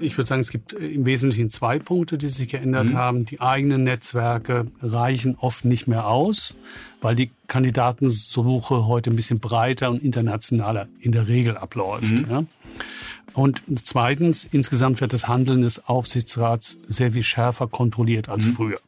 Ich würde sagen, es gibt äh, im Wesentlichen zwei Punkte, die sich geändert mhm. haben. Die eigenen Netzwerke reichen oft nicht mehr aus, weil die Kandidatensuche heute ein bisschen breiter und internationaler in der Regel abläuft. Mhm. Ja. Und zweitens, insgesamt wird das Handeln des Aufsichtsrats sehr viel schärfer kontrolliert als mhm. früher.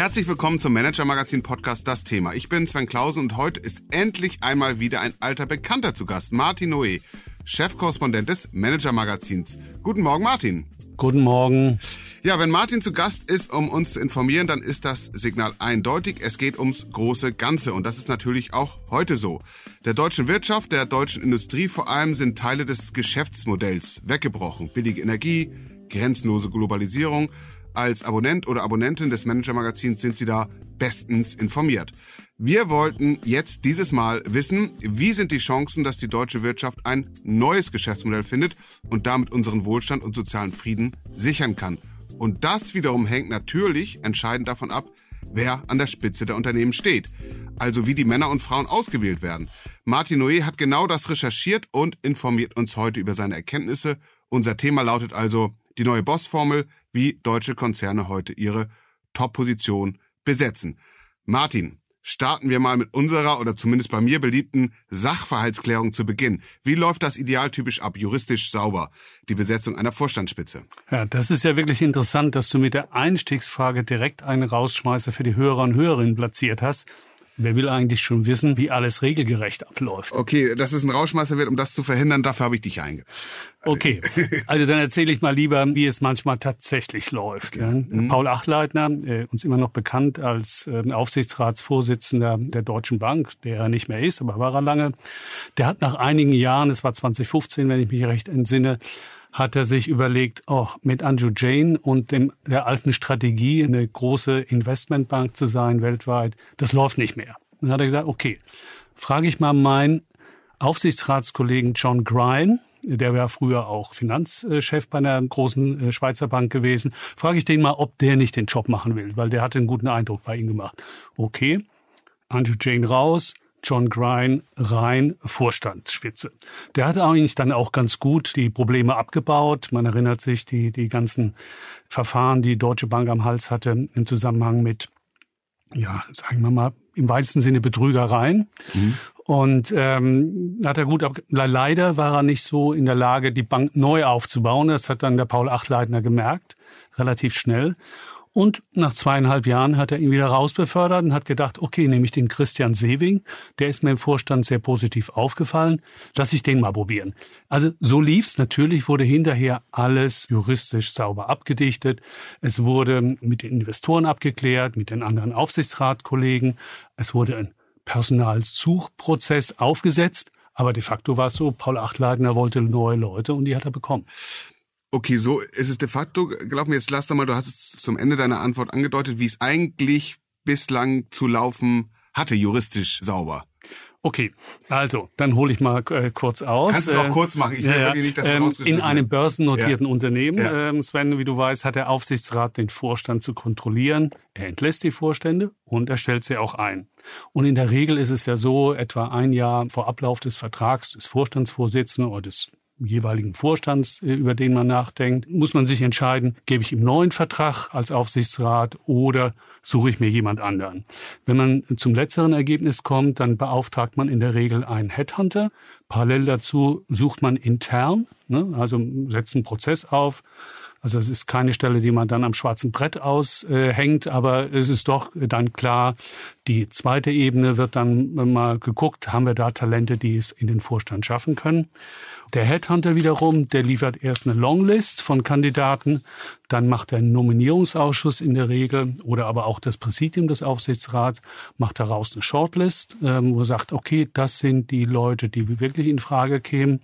Herzlich willkommen zum Manager Magazin Podcast Das Thema. Ich bin Sven Klausen und heute ist endlich einmal wieder ein alter Bekannter zu Gast, Martin Noé, Chefkorrespondent des Manager Magazins. Guten Morgen, Martin. Guten Morgen. Ja, wenn Martin zu Gast ist, um uns zu informieren, dann ist das Signal eindeutig. Es geht ums große Ganze und das ist natürlich auch heute so. Der deutschen Wirtschaft, der deutschen Industrie vor allem sind Teile des Geschäftsmodells weggebrochen. Billige Energie, grenzenlose Globalisierung, als Abonnent oder Abonnentin des Manager Magazins sind Sie da bestens informiert. Wir wollten jetzt dieses Mal wissen, wie sind die Chancen, dass die deutsche Wirtschaft ein neues Geschäftsmodell findet und damit unseren Wohlstand und sozialen Frieden sichern kann. Und das wiederum hängt natürlich entscheidend davon ab, wer an der Spitze der Unternehmen steht. Also wie die Männer und Frauen ausgewählt werden. Martin Noé hat genau das recherchiert und informiert uns heute über seine Erkenntnisse. Unser Thema lautet also die neue Bossformel, wie deutsche Konzerne heute ihre Top-Position besetzen. Martin, starten wir mal mit unserer oder zumindest bei mir beliebten Sachverhaltsklärung zu Beginn. Wie läuft das idealtypisch ab, juristisch sauber, die Besetzung einer Vorstandsspitze? Ja, das ist ja wirklich interessant, dass du mit der Einstiegsfrage direkt einen Rausschmeißer für die Hörer und Hörerinnen platziert hast. Wer will eigentlich schon wissen, wie alles regelgerecht abläuft? Okay, dass es ein Rauschmeister wird, um das zu verhindern, dafür habe ich dich einge. Okay, also dann erzähle ich mal lieber, wie es manchmal tatsächlich läuft. Ja. Mhm. Paul Achleitner, äh, uns immer noch bekannt als äh, Aufsichtsratsvorsitzender der Deutschen Bank, der er nicht mehr ist, aber war er lange, der hat nach einigen Jahren, es war 2015, wenn ich mich recht entsinne, hat er sich überlegt, oh, mit Andrew Jane und dem, der alten Strategie, eine große Investmentbank zu sein weltweit, das läuft nicht mehr. Dann hat er gesagt, okay, frage ich mal meinen Aufsichtsratskollegen John Grine, der war früher auch Finanzchef bei einer großen äh, Schweizer Bank gewesen, frage ich den mal, ob der nicht den Job machen will, weil der hatte einen guten Eindruck bei ihm gemacht. Okay, Andrew Jane raus, John Grine rein Vorstandsspitze. Der hat eigentlich dann auch ganz gut die Probleme abgebaut. Man erinnert sich die, die ganzen Verfahren, die Deutsche Bank am Hals hatte im Zusammenhang mit, ja, sagen wir mal, im weitesten Sinne Betrügereien. Mhm. Und ähm, hat er gut ab leider war er nicht so in der Lage, die Bank neu aufzubauen. Das hat dann der Paul Achleitner gemerkt, relativ schnell. Und nach zweieinhalb Jahren hat er ihn wieder rausbefördert und hat gedacht, okay, nehme ich den Christian Sewing, der ist mir im Vorstand sehr positiv aufgefallen, lass ich den mal probieren. Also so lief's. Natürlich wurde hinterher alles juristisch sauber abgedichtet. Es wurde mit den Investoren abgeklärt, mit den anderen Aufsichtsratkollegen. Es wurde ein Personalsuchprozess aufgesetzt. Aber de facto war es so, Paul Achtleitner wollte neue Leute und die hat er bekommen. Okay, so ist es de facto gelaufen. Jetzt lass doch mal, du hast es zum Ende deiner Antwort angedeutet, wie es eigentlich bislang zu laufen hatte, juristisch sauber. Okay, also dann hole ich mal äh, kurz aus. Kannst du auch äh, kurz machen? Ich will ja, nicht, dass ähm, In einem börsennotierten ja. Unternehmen, ja. Ähm, Sven, wie du weißt, hat der Aufsichtsrat den Vorstand zu kontrollieren. Er entlässt die Vorstände und er stellt sie auch ein. Und in der Regel ist es ja so, etwa ein Jahr vor Ablauf des Vertrags des Vorstandsvorsitzenden oder des jeweiligen Vorstands, äh, über den man nachdenkt, muss man sich entscheiden, gebe ich ihm neuen Vertrag als Aufsichtsrat oder suche ich mir jemand anderen. Wenn man zum letzteren Ergebnis kommt, dann beauftragt man in der Regel einen Headhunter. Parallel dazu sucht man intern, ne, also setzt einen Prozess auf, also es ist keine Stelle, die man dann am schwarzen Brett aushängt, aber es ist doch dann klar, die zweite Ebene wird dann mal geguckt, haben wir da Talente, die es in den Vorstand schaffen können. Der Headhunter wiederum, der liefert erst eine Longlist von Kandidaten, dann macht der Nominierungsausschuss in der Regel oder aber auch das Präsidium des Aufsichtsrats macht daraus eine Shortlist, ähm, wo er sagt, okay, das sind die Leute, die wirklich in Frage kämen.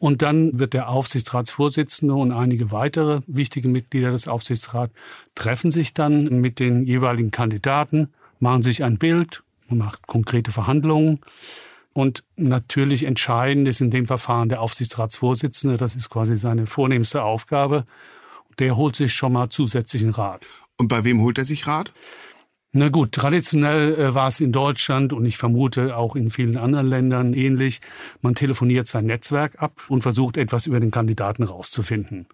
Und dann wird der Aufsichtsratsvorsitzende und einige weitere wichtige Mitglieder des Aufsichtsrats treffen sich dann mit den jeweiligen Kandidaten, machen sich ein Bild, macht konkrete Verhandlungen. Und natürlich entscheidend ist in dem Verfahren der Aufsichtsratsvorsitzende. Das ist quasi seine vornehmste Aufgabe. Der holt sich schon mal zusätzlichen Rat. Und bei wem holt er sich Rat? Na gut, traditionell äh, war es in Deutschland und ich vermute auch in vielen anderen Ländern ähnlich. Man telefoniert sein Netzwerk ab und versucht etwas über den Kandidaten rauszufinden.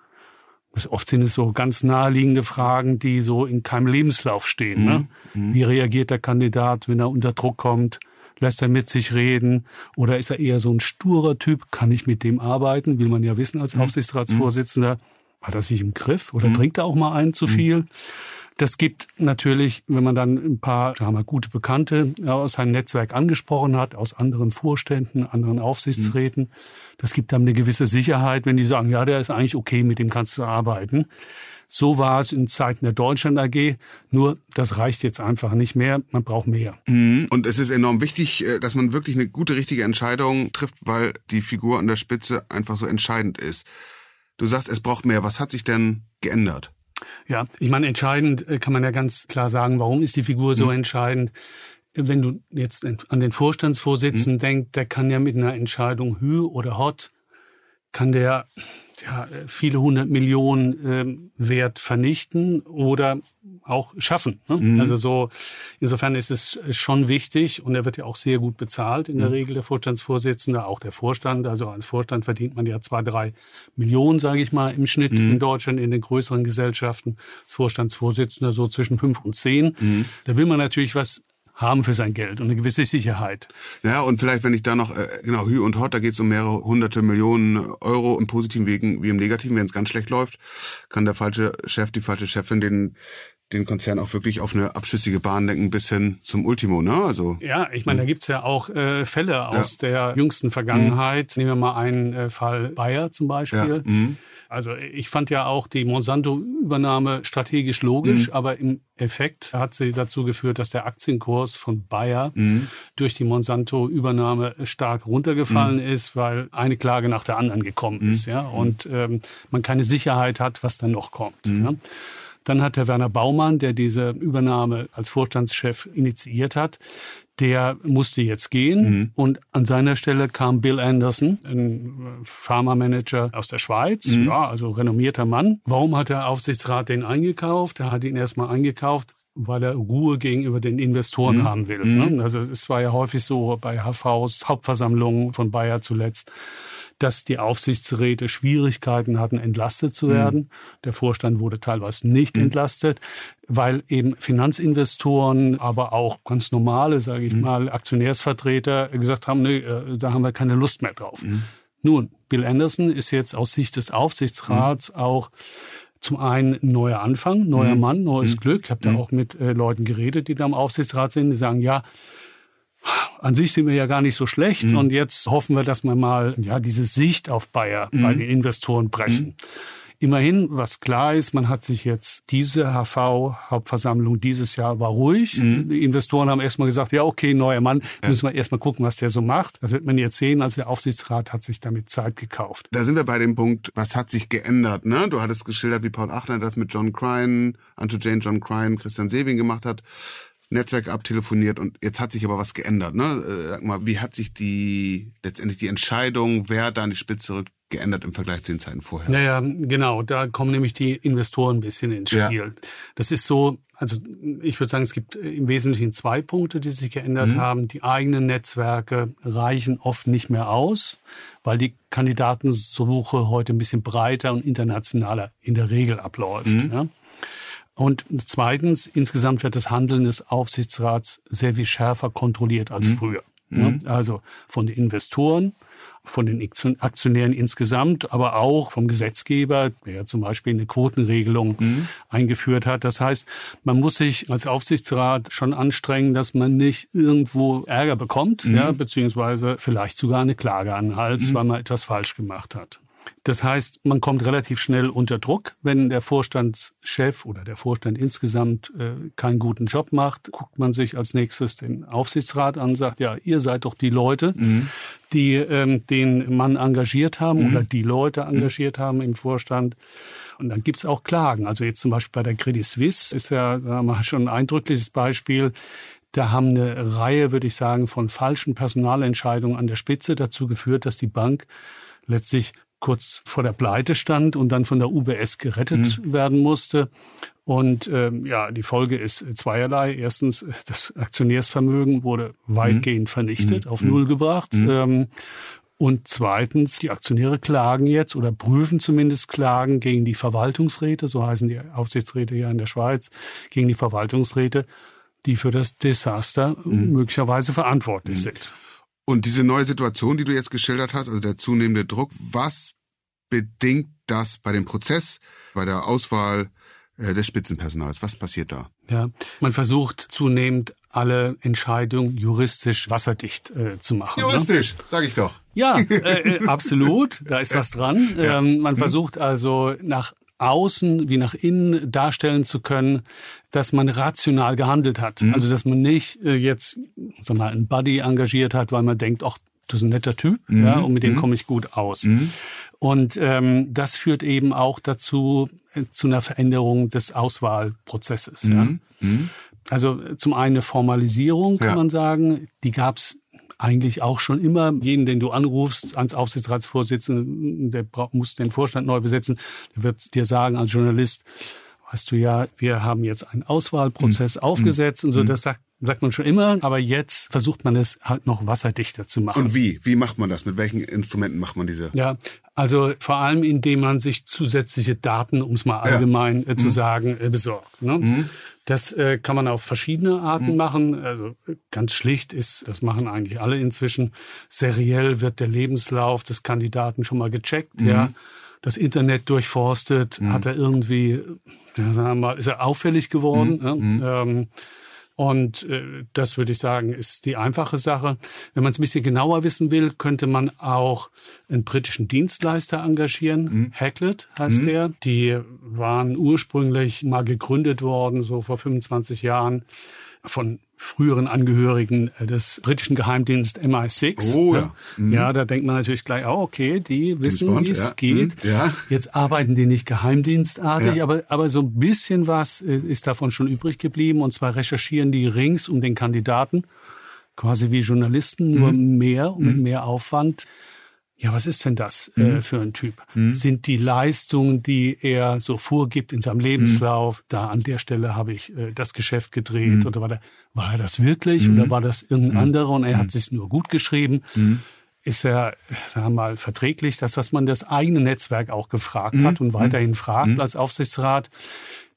Oft sind es so ganz naheliegende Fragen, die so in keinem Lebenslauf stehen. Ne? Mhm. Wie reagiert der Kandidat, wenn er unter Druck kommt? Lässt er mit sich reden? Oder ist er eher so ein sturer Typ? Kann ich mit dem arbeiten? Will man ja wissen als mhm. Aufsichtsratsvorsitzender. Hat er sich im Griff oder mhm. trinkt er auch mal einen zu mhm. viel? Das gibt natürlich, wenn man dann ein paar sagen wir, gute Bekannte aus seinem Netzwerk angesprochen hat, aus anderen Vorständen, anderen Aufsichtsräten, mhm. das gibt dann eine gewisse Sicherheit, wenn die sagen, ja, der ist eigentlich okay, mit dem kannst du arbeiten. So war es in Zeiten der Deutschland AG. Nur das reicht jetzt einfach nicht mehr. Man braucht mehr. Mhm. Und es ist enorm wichtig, äh, dass man wirklich eine gute, richtige Entscheidung trifft, weil die Figur an der Spitze einfach so entscheidend ist. Du sagst, es braucht mehr. Was hat sich denn geändert? Ja, ich meine, entscheidend äh, kann man ja ganz klar sagen, warum ist die Figur so mhm. entscheidend? Wenn du jetzt an den Vorstandsvorsitzenden mhm. denkst, der kann ja mit einer Entscheidung Hü oder Hot, kann der ja, viele hundert Millionen ähm, Wert vernichten oder auch schaffen. Ne? Mhm. Also so, insofern ist es schon wichtig und er wird ja auch sehr gut bezahlt in der mhm. Regel, der Vorstandsvorsitzende, auch der Vorstand. Also als Vorstand verdient man ja zwei, drei Millionen, sage ich mal, im Schnitt mhm. in Deutschland in den größeren Gesellschaften. Als Vorstandsvorsitzender so zwischen fünf und zehn. Mhm. Da will man natürlich was haben für sein Geld und eine gewisse Sicherheit. Ja, und vielleicht, wenn ich da noch, äh, genau, Hü und Hot, da geht es um mehrere hunderte Millionen Euro im positiven Wegen wie im negativen. Wenn es ganz schlecht läuft, kann der falsche Chef, die falsche Chefin den den Konzern auch wirklich auf eine abschüssige Bahn lenken bis hin zum Ultimo, ne? Also ja, ich meine, da gibt's ja auch äh, Fälle aus ja. der jüngsten Vergangenheit. Mhm. Nehmen wir mal einen äh, Fall Bayer zum Beispiel. Ja. Mhm. Also ich fand ja auch die Monsanto-Übernahme strategisch logisch, mhm. aber im Effekt hat sie dazu geführt, dass der Aktienkurs von Bayer mhm. durch die Monsanto-Übernahme stark runtergefallen mhm. ist, weil eine Klage nach der anderen gekommen mhm. ist, ja, und ähm, man keine Sicherheit hat, was dann noch kommt. Mhm. Ja? Dann hat der Werner Baumann, der diese Übernahme als Vorstandschef initiiert hat, der musste jetzt gehen mhm. und an seiner Stelle kam Bill Anderson, ein Pharma-Manager aus der Schweiz, mhm. ja, also renommierter Mann. Warum hat der Aufsichtsrat den eingekauft? Er hat ihn erstmal eingekauft, weil er Ruhe gegenüber den Investoren mhm. haben will. Ne? Mhm. Also es war ja häufig so bei HVs, Hauptversammlungen von Bayer zuletzt, dass die Aufsichtsräte Schwierigkeiten hatten, entlastet zu werden. Mhm. Der Vorstand wurde teilweise nicht mhm. entlastet, weil eben Finanzinvestoren, aber auch ganz normale, sage ich mhm. mal, Aktionärsvertreter gesagt haben, nee, äh, da haben wir keine Lust mehr drauf. Mhm. Nun, Bill Anderson ist jetzt aus Sicht des Aufsichtsrats mhm. auch zum einen ein neuer Anfang, neuer mhm. Mann, neues Glück. Ich habe da auch mit äh, Leuten geredet, die da im Aufsichtsrat sind, die sagen, ja, an sich sind wir ja gar nicht so schlecht mhm. und jetzt hoffen wir, dass wir mal ja diese Sicht auf Bayer mhm. bei den Investoren brechen. Mhm. Immerhin, was klar ist, man hat sich jetzt diese HV-Hauptversammlung dieses Jahr war ruhig. Mhm. Die Investoren haben erstmal gesagt, ja, okay, neuer Mann, ja. müssen wir erstmal gucken, was der so macht. Das wird man jetzt sehen. Also der Aufsichtsrat hat sich damit Zeit gekauft. Da sind wir bei dem Punkt, was hat sich geändert, ne? Du hattest geschildert, wie Paul Achner das mit John Crine, Anto Jane, John Crine, Christian Sewing gemacht hat. Netzwerk abtelefoniert und jetzt hat sich aber was geändert. Ne? Äh, sag mal, wie hat sich die letztendlich die Entscheidung, wer da an die Spitze rückt, geändert im Vergleich zu den Zeiten vorher? Naja, genau, da kommen nämlich die Investoren ein bisschen ins Spiel. Ja. Das ist so, also ich würde sagen, es gibt im Wesentlichen zwei Punkte, die sich geändert mhm. haben. Die eigenen Netzwerke reichen oft nicht mehr aus, weil die Kandidatensuche heute ein bisschen breiter und internationaler in der Regel abläuft. Mhm. Ja? Und zweitens, insgesamt wird das Handeln des Aufsichtsrats sehr viel schärfer kontrolliert als mhm. früher. Mhm. Also von den Investoren, von den Aktionären insgesamt, aber auch vom Gesetzgeber, der ja zum Beispiel eine Quotenregelung mhm. eingeführt hat. Das heißt, man muss sich als Aufsichtsrat schon anstrengen, dass man nicht irgendwo Ärger bekommt, mhm. ja, beziehungsweise vielleicht sogar eine Klage an den Hals, mhm. weil man etwas falsch gemacht hat. Das heißt, man kommt relativ schnell unter Druck, wenn der Vorstandschef oder der Vorstand insgesamt äh, keinen guten Job macht, guckt man sich als nächstes den Aufsichtsrat an, sagt, ja, ihr seid doch die Leute, mhm. die ähm, den Mann engagiert haben mhm. oder die Leute engagiert mhm. haben im Vorstand. Und dann gibt's auch Klagen. Also jetzt zum Beispiel bei der Credit Suisse ist ja mal schon ein eindrückliches Beispiel. Da haben eine Reihe, würde ich sagen, von falschen Personalentscheidungen an der Spitze dazu geführt, dass die Bank letztlich kurz vor der Pleite stand und dann von der UBS gerettet mhm. werden musste. Und ähm, ja, die Folge ist zweierlei. Erstens, das Aktionärsvermögen wurde weitgehend mhm. vernichtet, mhm. auf Null gebracht. Mhm. Ähm, und zweitens, die Aktionäre klagen jetzt oder prüfen zumindest Klagen gegen die Verwaltungsräte, so heißen die Aufsichtsräte ja in der Schweiz, gegen die Verwaltungsräte, die für das Desaster mhm. möglicherweise verantwortlich mhm. sind. Und diese neue Situation, die du jetzt geschildert hast, also der zunehmende Druck, was bedingt das bei dem Prozess, bei der Auswahl äh, des Spitzenpersonals? Was passiert da? Ja, man versucht zunehmend alle Entscheidungen juristisch wasserdicht äh, zu machen. Ne? Juristisch, ne? sage ich doch. Ja, äh, äh, absolut. Da ist was dran. Ja. Ähm, man mhm. versucht also nach außen wie nach innen darstellen zu können, dass man rational gehandelt hat. Mhm. Also dass man nicht äh, jetzt sag mal, einen Buddy engagiert hat, weil man denkt, ach, das ist ein netter Typ, mhm. ja, und mit dem mhm. komme ich gut aus. Mhm. Und ähm, das führt eben auch dazu äh, zu einer Veränderung des Auswahlprozesses. Ja. Mhm. Mhm. Also zum einen eine Formalisierung, kann ja. man sagen, die gab's eigentlich auch schon immer. Jeden, den du anrufst ans Aufsichtsratsvorsitzenden, der muss den Vorstand neu besetzen, der wird dir sagen als Journalist, weißt du ja, wir haben jetzt einen Auswahlprozess mhm. aufgesetzt und so, das sagt sagt man schon immer, aber jetzt versucht man es halt noch wasserdichter zu machen. Und wie? Wie macht man das? Mit welchen Instrumenten macht man diese? Ja, also vor allem, indem man sich zusätzliche Daten, um es mal allgemein ja. äh, zu mhm. sagen, äh, besorgt. Ne? Mhm. Das äh, kann man auf verschiedene Arten mhm. machen. Also ganz schlicht ist, das machen eigentlich alle inzwischen. Seriell wird der Lebenslauf des Kandidaten schon mal gecheckt. Mhm. Ja, das Internet durchforstet, mhm. hat er irgendwie, ja, sagen wir mal, ist er auffällig geworden. Mhm. Ja? Mhm. Ähm, und äh, das würde ich sagen, ist die einfache Sache. Wenn man es ein bisschen genauer wissen will, könnte man auch einen britischen Dienstleister engagieren. Mhm. Hacklet heißt mhm. der. Die waren ursprünglich mal gegründet worden, so vor 25 Jahren, von früheren Angehörigen äh, des britischen Geheimdienstes MI6. Oh ja. Mhm. Ja, da denkt man natürlich gleich, oh, okay, die wissen, wie es ja. geht. Mhm. Ja. Jetzt arbeiten die nicht geheimdienstartig, ja. aber, aber so ein bisschen was äh, ist davon schon übrig geblieben. Und zwar recherchieren die rings um den Kandidaten, quasi wie Journalisten, nur mhm. mehr und mit mhm. mehr Aufwand ja, was ist denn das äh, mhm. für ein Typ? Mhm. Sind die Leistungen, die er so vorgibt in seinem Lebenslauf, mhm. da an der Stelle habe ich äh, das Geschäft gedreht mhm. oder war, der, war er das wirklich mhm. oder war das irgendein mhm. anderer und er hat sich nur gut geschrieben? Ist er, sagen wir mal, verträglich, das, was man das eigene Netzwerk auch gefragt hat und weiterhin fragt als Aufsichtsrat?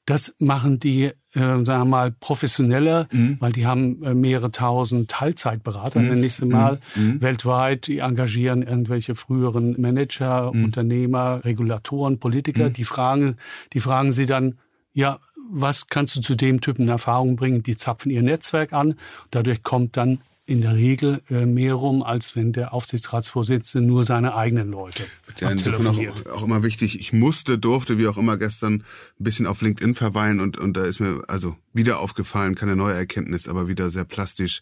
Das machen die, äh, sagen wir mal, professioneller, mhm. weil die haben äh, mehrere tausend Teilzeitberater, mhm. nenne ich sie mal, mhm. mhm. weltweit. Die engagieren irgendwelche früheren Manager, mhm. Unternehmer, Regulatoren, Politiker. Mhm. Die fragen, die fragen sie dann, ja, was kannst du zu dem Typen Erfahrung bringen? Die zapfen ihr Netzwerk an. Dadurch kommt dann in der Regel äh, mehr rum, als wenn der Aufsichtsratsvorsitzende nur seine eigenen Leute ja, auch, auch immer wichtig, ich musste, durfte, wie auch immer gestern, ein bisschen auf LinkedIn verweilen und, und da ist mir also wieder aufgefallen, keine neue Erkenntnis, aber wieder sehr plastisch,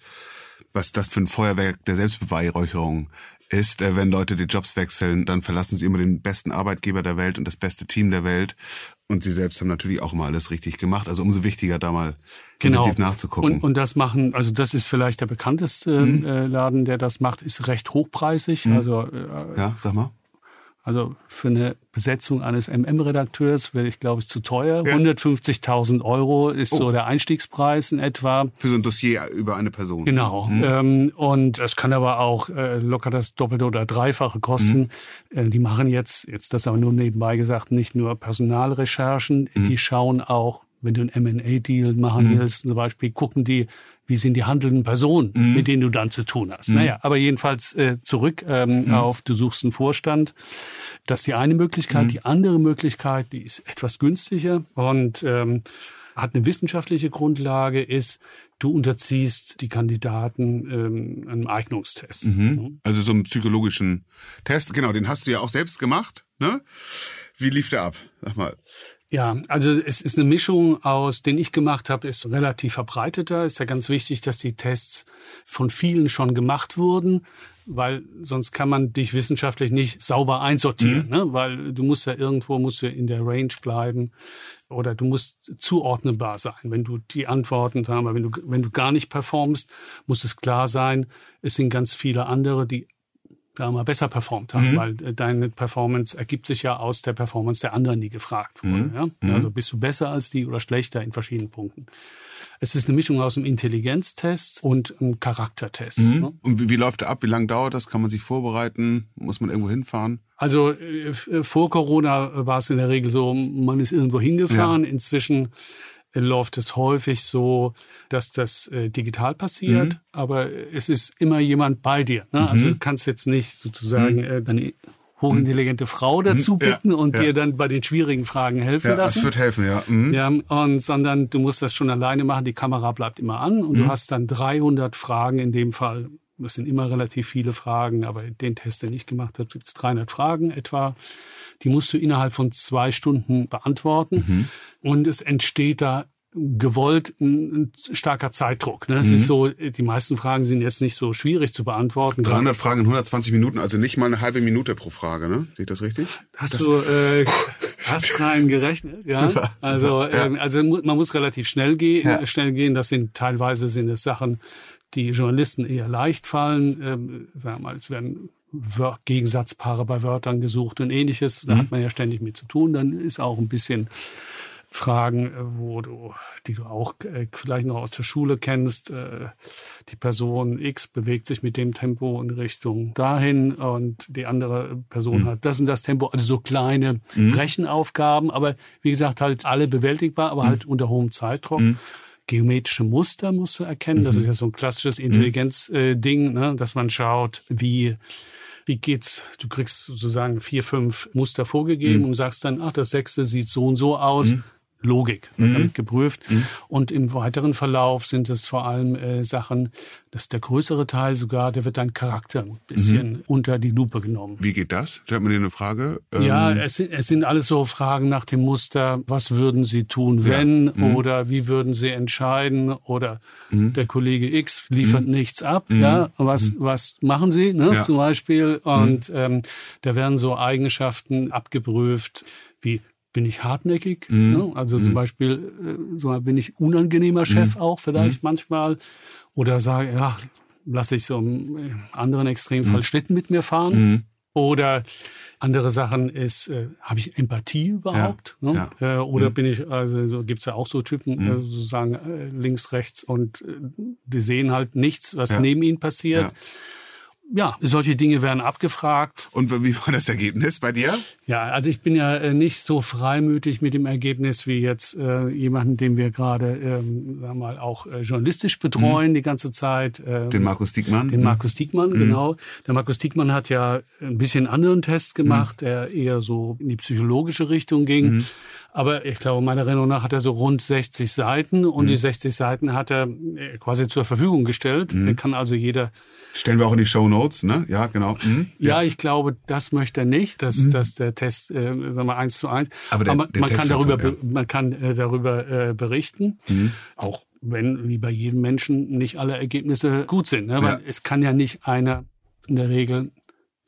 was das für ein Feuerwerk der Selbstbeweihräucherung ist, äh, wenn Leute die Jobs wechseln, dann verlassen sie immer den besten Arbeitgeber der Welt und das beste Team der Welt. Und sie selbst haben natürlich auch immer alles richtig gemacht. Also umso wichtiger, da mal genau. intensiv nachzugucken. Und, und das machen, also das ist vielleicht der bekannteste mhm. äh, Laden, der das macht, ist recht hochpreisig. Mhm. Also äh, ja, sag mal. Also für eine Besetzung eines MM-Redakteurs wäre ich, glaube ich, zu teuer. Ja. 150.000 Euro ist oh. so der Einstiegspreis in etwa. Für so ein Dossier über eine Person. Genau. Mhm. Ähm, und es kann aber auch äh, locker das Doppelte oder Dreifache kosten. Mhm. Äh, die machen jetzt, jetzt das aber nur nebenbei gesagt, nicht nur Personalrecherchen, mhm. die schauen auch, wenn du einen M&A-Deal machen mhm. willst, zum Beispiel, gucken die, wie sind die handelnden Personen, mhm. mit denen du dann zu tun hast. Mhm. Naja, aber jedenfalls äh, zurück ähm, mhm. auf, du suchst einen Vorstand. Das ist die eine Möglichkeit. Mhm. Die andere Möglichkeit, die ist etwas günstiger und ähm, hat eine wissenschaftliche Grundlage, ist, du unterziehst die Kandidaten ähm, einem Eignungstest. Mhm. Also so einen psychologischen Test. Genau, den hast du ja auch selbst gemacht. Ne? Wie lief der ab? Sag mal. Ja, also es ist eine Mischung aus, den ich gemacht habe, ist relativ verbreiteter. Ist ja ganz wichtig, dass die Tests von vielen schon gemacht wurden, weil sonst kann man dich wissenschaftlich nicht sauber einsortieren, mhm. ne? weil du musst ja irgendwo musst du in der Range bleiben oder du musst zuordnenbar sein. Wenn du die Antworten wir, wenn du wenn du gar nicht performst, muss es klar sein, es sind ganz viele andere, die da mal besser performt haben, mhm. weil äh, deine Performance ergibt sich ja aus der Performance der anderen, die gefragt wurde. Mhm. Ja? Mhm. Also bist du besser als die oder schlechter in verschiedenen Punkten. Es ist eine Mischung aus einem Intelligenztest und einem Charaktertest. Mhm. Ne? Und wie, wie läuft der ab? Wie lange dauert das? Kann man sich vorbereiten? Muss man irgendwo hinfahren? Also äh, vor Corona war es in der Regel so, man ist irgendwo hingefahren. Ja. Inzwischen läuft es häufig so, dass das äh, digital passiert, mhm. aber es ist immer jemand bei dir. Ne? Also mhm. Also du kannst jetzt nicht sozusagen mhm. äh, deine hochintelligente Frau dazu bitten ja, und ja. dir dann bei den schwierigen Fragen helfen ja, lassen. Das wird helfen, ja. Mhm. Ja, und sondern du musst das schon alleine machen. Die Kamera bleibt immer an und mhm. du hast dann 300 Fragen in dem Fall. Das sind immer relativ viele Fragen, aber den Test, den ich gemacht habe, gibt es 300 Fragen etwa. Die musst du innerhalb von zwei Stunden beantworten. Mhm. Und es entsteht da gewollt ein, ein starker Zeitdruck. Ne? Es mhm. ist so, die meisten Fragen sind jetzt nicht so schwierig zu beantworten. 300 Fragen in 120 Minuten, also nicht mal eine halbe Minute pro Frage, ne? Sehe ich das richtig? Hast das du äh, hast rein gerechnet, ja? Super. Also ja. Ähm, also man muss relativ schnell gehen, ja. schnell gehen. Das sind teilweise sind es Sachen, die Journalisten eher leicht fallen. Ähm, sagen wir mal, es werden Gegensatzpaare bei Wörtern gesucht und ähnliches. Da mhm. hat man ja ständig mit zu tun. Dann ist auch ein bisschen Fragen, äh, wo du, die du auch äh, vielleicht noch aus der Schule kennst. Äh, die Person X bewegt sich mit dem Tempo in Richtung dahin und die andere Person mhm. hat das und das Tempo. Also so kleine mhm. Rechenaufgaben, aber wie gesagt, halt alle bewältigbar, aber mhm. halt unter hohem Zeitdruck. Mhm. Geometrische Muster musst du erkennen. Das mhm. ist ja so ein klassisches Intelligenzding, ne? dass man schaut, wie wie geht's? Du kriegst sozusagen vier, fünf Muster vorgegeben mhm. und sagst dann, ach, das sechste sieht so und so aus. Mhm. Logik wird mhm. damit geprüft. Mhm. Und im weiteren Verlauf sind es vor allem äh, Sachen, dass der größere Teil sogar, der wird dein Charakter ein bisschen mhm. unter die Lupe genommen. Wie geht das? Stellt man dir eine Frage? Ähm ja, es sind, es sind alles so Fragen nach dem Muster, was würden Sie tun, wenn? Ja. Mhm. Oder wie würden Sie entscheiden? Oder mhm. der Kollege X liefert mhm. nichts ab. Ja, was, was machen Sie, ne, ja. zum Beispiel? Und ähm, da werden so Eigenschaften abgeprüft, wie bin ich hartnäckig. Mhm. Ne? Also zum mhm. Beispiel äh, so bin ich unangenehmer Chef mhm. auch vielleicht mhm. manchmal. Oder sage, ja, lasse ich so im anderen Extremfall mhm. Schlitten mit mir fahren. Mhm. Oder andere Sachen ist, äh, habe ich Empathie überhaupt? Ja, ne? ja. Äh, oder mhm. bin ich, also so gibt's ja auch so Typen, mhm. äh, sozusagen äh, links, rechts und äh, die sehen halt nichts, was ja. neben ihnen passiert ja, solche Dinge werden abgefragt. Und wie war das Ergebnis bei dir? Ja, also ich bin ja äh, nicht so freimütig mit dem Ergebnis wie jetzt äh, jemanden, den wir gerade, ähm, sagen wir mal, auch äh, journalistisch betreuen mhm. die ganze Zeit. Ähm, den Markus Diekmann. Den mhm. Markus Diekmann, mhm. genau. Der Markus Diekmann hat ja ein bisschen anderen Test gemacht, mhm. der eher so in die psychologische Richtung ging. Aber ich glaube, meiner Erinnerung nach hat er so rund 60 Seiten und mhm. die 60 Seiten hat er äh, quasi zur Verfügung gestellt. Mhm. Kann also jeder. Stellen wir auch in die Show Notes, ne? Ja, genau. Mhm. Ja, ja, ich glaube, das möchte er nicht, dass, mhm. dass der Test, äh, sagen wir eins zu eins. Aber, der, Aber der man, kann darüber, so, ja. man kann äh, darüber äh, berichten. Mhm. Auch wenn, wie bei jedem Menschen, nicht alle Ergebnisse gut sind. Ne? Weil ja. es kann ja nicht einer in der Regel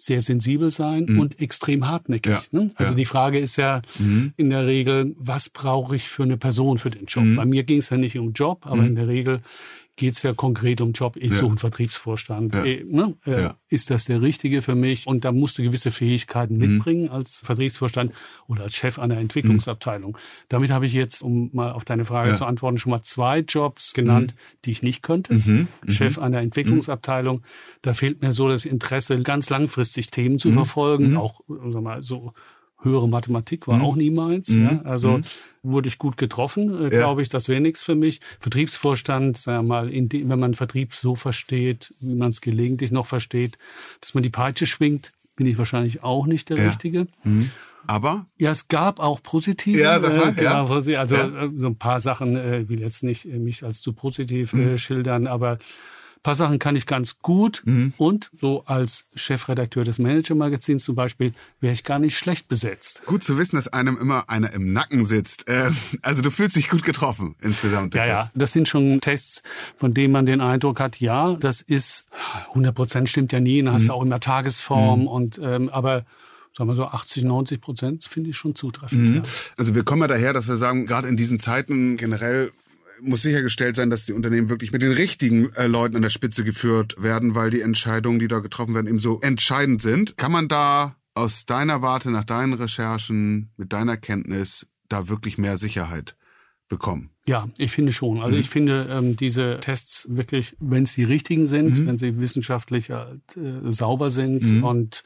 sehr sensibel sein mhm. und extrem hartnäckig. Ja, ne? Also ja. die Frage ist ja mhm. in der Regel, was brauche ich für eine Person für den Job? Mhm. Bei mir ging es ja nicht um Job, aber mhm. in der Regel geht es ja konkret um Job. Ich ja. suche einen Vertriebsvorstand. Ja. Äh, ne? äh, ja. Ist das der richtige für mich? Und da musst du gewisse Fähigkeiten mhm. mitbringen als Vertriebsvorstand oder als Chef einer Entwicklungsabteilung. Mhm. Damit habe ich jetzt, um mal auf deine Frage zu antworten, schon mal zwei Jobs genannt, mhm. die ich nicht könnte. Mhm. Mhm. Chef einer Entwicklungsabteilung. Da fehlt mir so das Interesse, ganz langfristig Themen zu mhm. verfolgen, auch sag mal, so höhere Mathematik war mhm. auch nie meins. Mhm. Ja. Also mhm. wurde ich gut getroffen, äh, glaube ich, das wäre nichts für mich. Vertriebsvorstand, sagen wir mal, dem, wenn man Vertrieb so versteht, wie man es gelegentlich noch versteht, dass man die Peitsche schwingt, bin ich wahrscheinlich auch nicht der ja. Richtige. Mhm. Aber? Ja, es gab auch positive. Ja, sag mal, äh, ja. Also ja. Äh, so ein paar Sachen, äh, will jetzt nicht äh, mich als zu positiv äh, mhm. schildern, aber paar Sachen kann ich ganz gut mhm. und so als Chefredakteur des Manager-Magazins zum Beispiel wäre ich gar nicht schlecht besetzt. Gut zu wissen, dass einem immer einer im Nacken sitzt. Äh, also du fühlst dich gut getroffen insgesamt. Ja, ja, das sind schon Tests, von denen man den Eindruck hat, ja, das ist 100 Prozent stimmt ja nie, dann hast mhm. du auch immer Tagesform mhm. und ähm, aber sagen wir so 80, 90 Prozent finde ich schon zutreffend. Mhm. Ja. Also wir kommen ja daher, dass wir sagen, gerade in diesen Zeiten generell muss sichergestellt sein, dass die Unternehmen wirklich mit den richtigen äh, Leuten an der Spitze geführt werden, weil die Entscheidungen, die da getroffen werden, eben so entscheidend sind. Kann man da aus deiner Warte, nach deinen Recherchen, mit deiner Kenntnis da wirklich mehr Sicherheit bekommen? Ja, ich finde schon. Also mhm. ich finde ähm, diese Tests wirklich, wenn es die richtigen sind, mhm. wenn sie wissenschaftlich äh, sauber sind mhm. und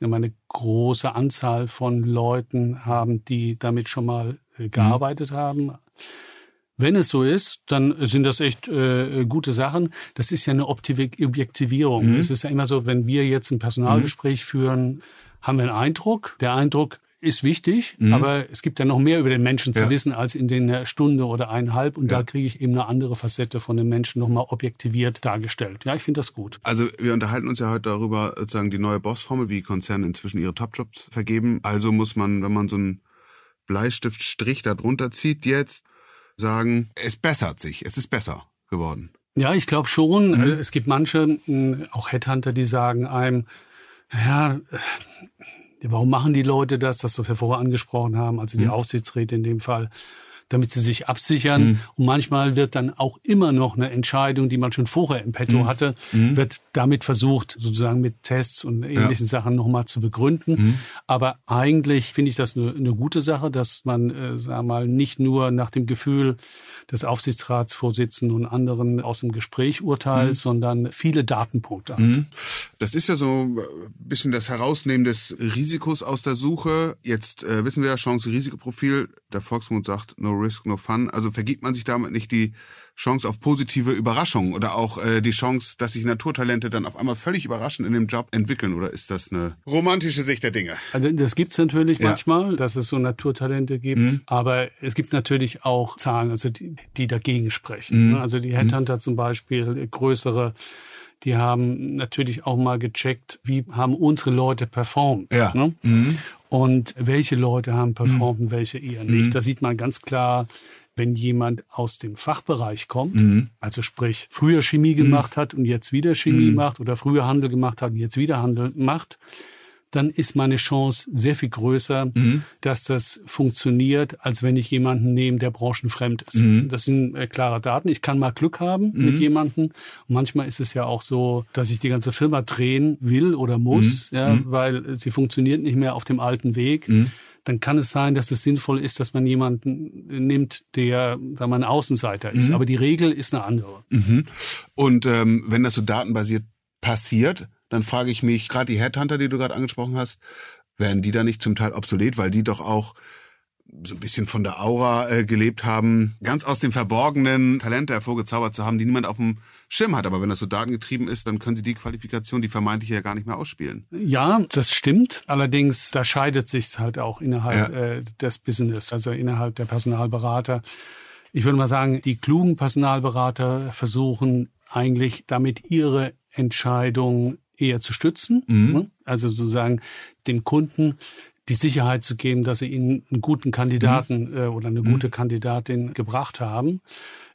eine große Anzahl von Leuten haben, die damit schon mal äh, gearbeitet haben. Wenn es so ist, dann sind das echt äh, gute Sachen. Das ist ja eine Objektivierung. Mhm. Es ist ja immer so, wenn wir jetzt ein Personalgespräch mhm. führen, haben wir einen Eindruck. Der Eindruck ist wichtig, mhm. aber es gibt ja noch mehr über den Menschen zu ja. wissen als in den Stunde oder eineinhalb. Und ja. da kriege ich eben eine andere Facette von dem Menschen nochmal objektiviert dargestellt. Ja, ich finde das gut. Also wir unterhalten uns ja heute darüber, sozusagen die neue Bossformel, wie Konzerne inzwischen ihre Topjobs vergeben. Also muss man, wenn man so einen Bleistiftstrich da drunter zieht, jetzt sagen, es bessert sich, es ist besser geworden. Ja, ich glaube schon. Mhm. Es gibt manche, auch Headhunter, die sagen einem, ja, warum machen die Leute das, das was wir vorher angesprochen haben, also die mhm. Aufsichtsräte in dem Fall, damit sie sich absichern. Mhm. Und manchmal wird dann auch immer noch eine Entscheidung, die man schon vorher im Petto mhm. hatte, mhm. wird damit versucht, sozusagen mit Tests und ähnlichen ja. Sachen nochmal zu begründen. Mhm. Aber eigentlich finde ich das eine, eine, gute Sache, dass man, äh, sagen wir mal, nicht nur nach dem Gefühl des Aufsichtsratsvorsitzenden und anderen aus dem Gespräch urteilt, mhm. sondern viele Datenpunkte hat. Das ist ja so ein bisschen das Herausnehmen des Risikos aus der Suche. Jetzt äh, wissen wir ja, Chance-Risikoprofil, der Volksmund sagt, no risk, no fun. Also vergibt man sich damit nicht die Chance auf positive Überraschungen oder auch äh, die Chance, dass sich Naturtalente dann auf einmal völlig überraschend in dem Job entwickeln? Oder ist das eine romantische Sicht der Dinge? Also das gibt's natürlich ja. manchmal, dass es so Naturtalente gibt, mhm. aber es gibt natürlich auch Zahlen, also die, die dagegen sprechen. Mhm. Also die Headhunter mhm. zum Beispiel, größere die haben natürlich auch mal gecheckt, wie haben unsere Leute performt. Ja. Ne? Mhm. Und welche Leute haben performt mhm. und welche eher nicht. Mhm. Da sieht man ganz klar, wenn jemand aus dem Fachbereich kommt, mhm. also sprich früher Chemie mhm. gemacht hat und jetzt wieder Chemie mhm. macht oder früher Handel gemacht hat und jetzt wieder Handel macht, dann ist meine Chance sehr viel größer, mhm. dass das funktioniert, als wenn ich jemanden nehme, der branchenfremd ist. Mhm. Das sind äh, klare Daten. Ich kann mal Glück haben mhm. mit jemandem. Und manchmal ist es ja auch so, dass ich die ganze Firma drehen will oder muss, mhm. ja, mhm. weil sie funktioniert nicht mehr auf dem alten Weg dann kann es sein, dass es sinnvoll ist, dass man jemanden nimmt, der da mal ein Außenseiter ist. Mhm. Aber die Regel ist eine andere. Mhm. Und ähm, wenn das so datenbasiert passiert, dann frage ich mich, gerade die Headhunter, die du gerade angesprochen hast, werden die da nicht zum Teil obsolet, weil die doch auch so ein bisschen von der Aura äh, gelebt haben, ganz aus dem verborgenen Talente hervorgezaubert zu haben, die niemand auf dem Schirm hat. Aber wenn das so datengetrieben ist, dann können sie die Qualifikation, die vermeintliche ja gar nicht mehr ausspielen. Ja, das stimmt. Allerdings, da scheidet sich halt auch innerhalb ja. äh, des Business, also innerhalb der Personalberater. Ich würde mal sagen, die klugen Personalberater versuchen eigentlich damit ihre Entscheidung eher zu stützen. Mhm. Ne? Also sozusagen den Kunden die Sicherheit zu geben, dass sie ihnen einen guten Kandidaten mhm. äh, oder eine gute mhm. Kandidatin gebracht haben.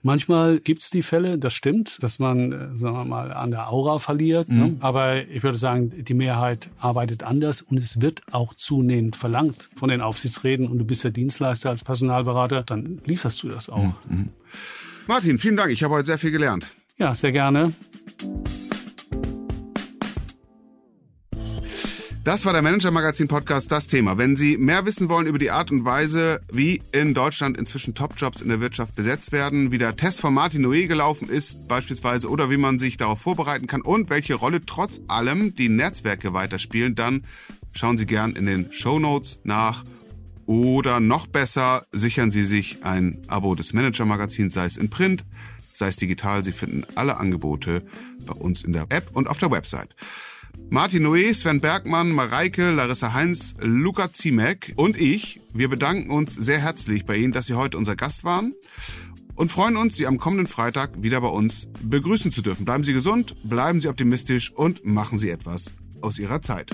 Manchmal gibt's die Fälle, das stimmt, dass man, äh, sagen wir mal, an der Aura verliert. Ne? Mhm. Ne? Aber ich würde sagen, die Mehrheit arbeitet anders und es wird auch zunehmend verlangt von den Aufsichtsräten und du bist der Dienstleister als Personalberater, dann lieferst du das auch. Mhm. Martin, vielen Dank. Ich habe heute sehr viel gelernt. Ja, sehr gerne. Das war der Manager Magazin Podcast, das Thema. Wenn Sie mehr wissen wollen über die Art und Weise, wie in Deutschland inzwischen Topjobs in der Wirtschaft besetzt werden, wie der Test von Martin Noé gelaufen ist beispielsweise oder wie man sich darauf vorbereiten kann und welche Rolle trotz allem die Netzwerke weiterspielen, dann schauen Sie gern in den Show Notes nach oder noch besser sichern Sie sich ein Abo des Manager Magazins, sei es in Print, sei es digital. Sie finden alle Angebote bei uns in der App und auf der Website. Martin Noé, Sven Bergmann, Mareike, Larissa Heinz, Luca Ziemek und ich, wir bedanken uns sehr herzlich bei Ihnen, dass Sie heute unser Gast waren und freuen uns, Sie am kommenden Freitag wieder bei uns begrüßen zu dürfen. Bleiben Sie gesund, bleiben Sie optimistisch und machen Sie etwas aus Ihrer Zeit.